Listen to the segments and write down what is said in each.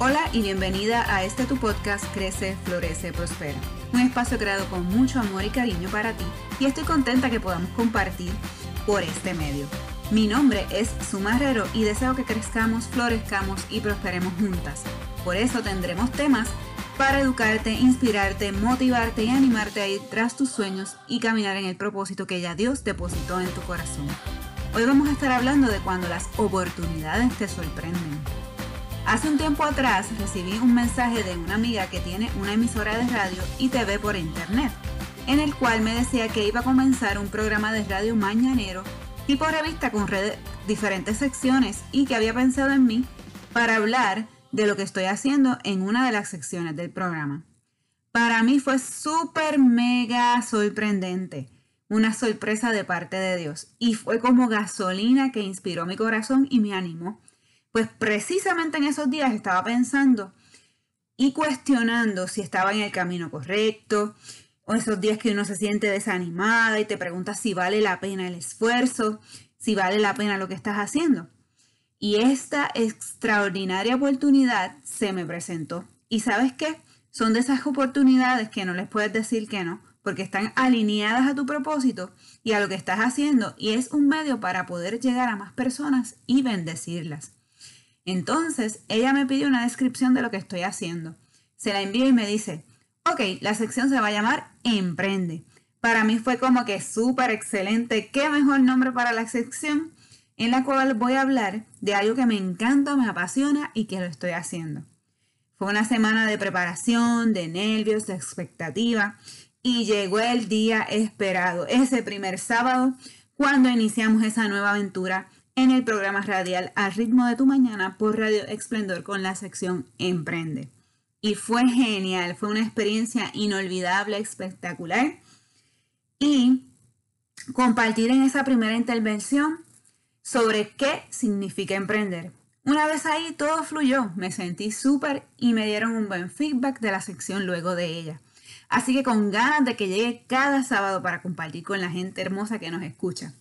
Hola y bienvenida a este tu podcast Crece, Florece, Prospera. Un espacio creado con mucho amor y cariño para ti y estoy contenta que podamos compartir por este medio. Mi nombre es Sumarrero y deseo que crezcamos, florezcamos y prosperemos juntas. Por eso tendremos temas para educarte, inspirarte, motivarte y animarte a ir tras tus sueños y caminar en el propósito que ya Dios depositó en tu corazón. Hoy vamos a estar hablando de cuando las oportunidades te sorprenden. Hace un tiempo atrás recibí un mensaje de una amiga que tiene una emisora de radio y TV por internet, en el cual me decía que iba a comenzar un programa de radio mañanero tipo revista con diferentes secciones y que había pensado en mí para hablar de lo que estoy haciendo en una de las secciones del programa. Para mí fue súper mega sorprendente, una sorpresa de parte de Dios y fue como gasolina que inspiró mi corazón y me animó pues precisamente en esos días estaba pensando y cuestionando si estaba en el camino correcto, o esos días que uno se siente desanimada y te pregunta si vale la pena el esfuerzo, si vale la pena lo que estás haciendo. Y esta extraordinaria oportunidad se me presentó. ¿Y sabes qué? Son de esas oportunidades que no les puedes decir que no, porque están alineadas a tu propósito y a lo que estás haciendo y es un medio para poder llegar a más personas y bendecirlas. Entonces, ella me pidió una descripción de lo que estoy haciendo. Se la envío y me dice, ok, la sección se va a llamar Emprende. Para mí fue como que súper excelente. ¿Qué mejor nombre para la sección? En la cual voy a hablar de algo que me encanta, me apasiona y que lo estoy haciendo. Fue una semana de preparación, de nervios, de expectativa y llegó el día esperado, ese primer sábado, cuando iniciamos esa nueva aventura en el programa radial Al ritmo de tu mañana por Radio Esplendor con la sección Emprende. Y fue genial, fue una experiencia inolvidable, espectacular. Y compartir en esa primera intervención sobre qué significa emprender. Una vez ahí todo fluyó, me sentí súper y me dieron un buen feedback de la sección luego de ella. Así que con ganas de que llegue cada sábado para compartir con la gente hermosa que nos escucha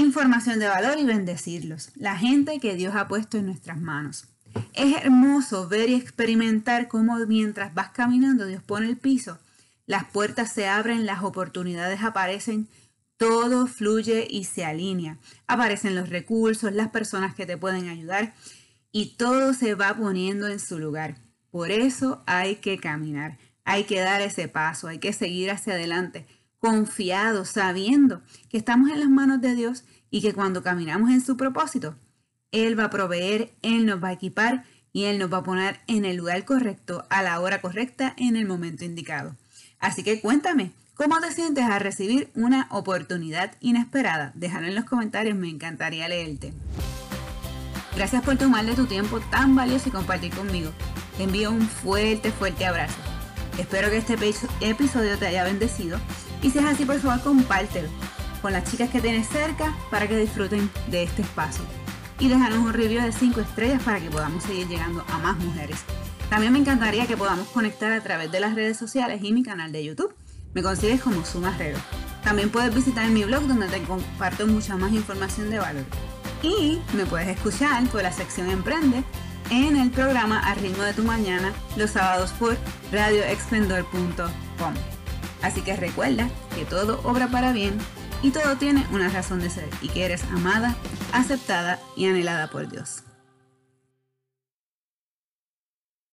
información de valor y bendecirlos, la gente que Dios ha puesto en nuestras manos. Es hermoso ver y experimentar cómo mientras vas caminando Dios pone el piso, las puertas se abren, las oportunidades aparecen, todo fluye y se alinea. Aparecen los recursos, las personas que te pueden ayudar y todo se va poniendo en su lugar. Por eso hay que caminar, hay que dar ese paso, hay que seguir hacia adelante confiados, sabiendo que estamos en las manos de Dios y que cuando caminamos en su propósito, Él va a proveer, Él nos va a equipar y Él nos va a poner en el lugar correcto, a la hora correcta, en el momento indicado. Así que cuéntame, ¿cómo te sientes al recibir una oportunidad inesperada? Déjalo en los comentarios, me encantaría leerte. Gracias por tomarle tu tiempo tan valioso y compartir conmigo. Te envío un fuerte, fuerte abrazo. Espero que este episodio te haya bendecido y si es así, por favor, compártelo con las chicas que tienes cerca para que disfruten de este espacio. Y déjanos un review de 5 estrellas para que podamos seguir llegando a más mujeres. También me encantaría que podamos conectar a través de las redes sociales y mi canal de YouTube. Me consigues como Sumarrero. También puedes visitar mi blog donde te comparto mucha más información de valor. Y me puedes escuchar por la sección Emprende en el programa Al ritmo de tu mañana los sábados por radioexplendor.com. Así que recuerda que todo obra para bien y todo tiene una razón de ser y que eres amada, aceptada y anhelada por Dios.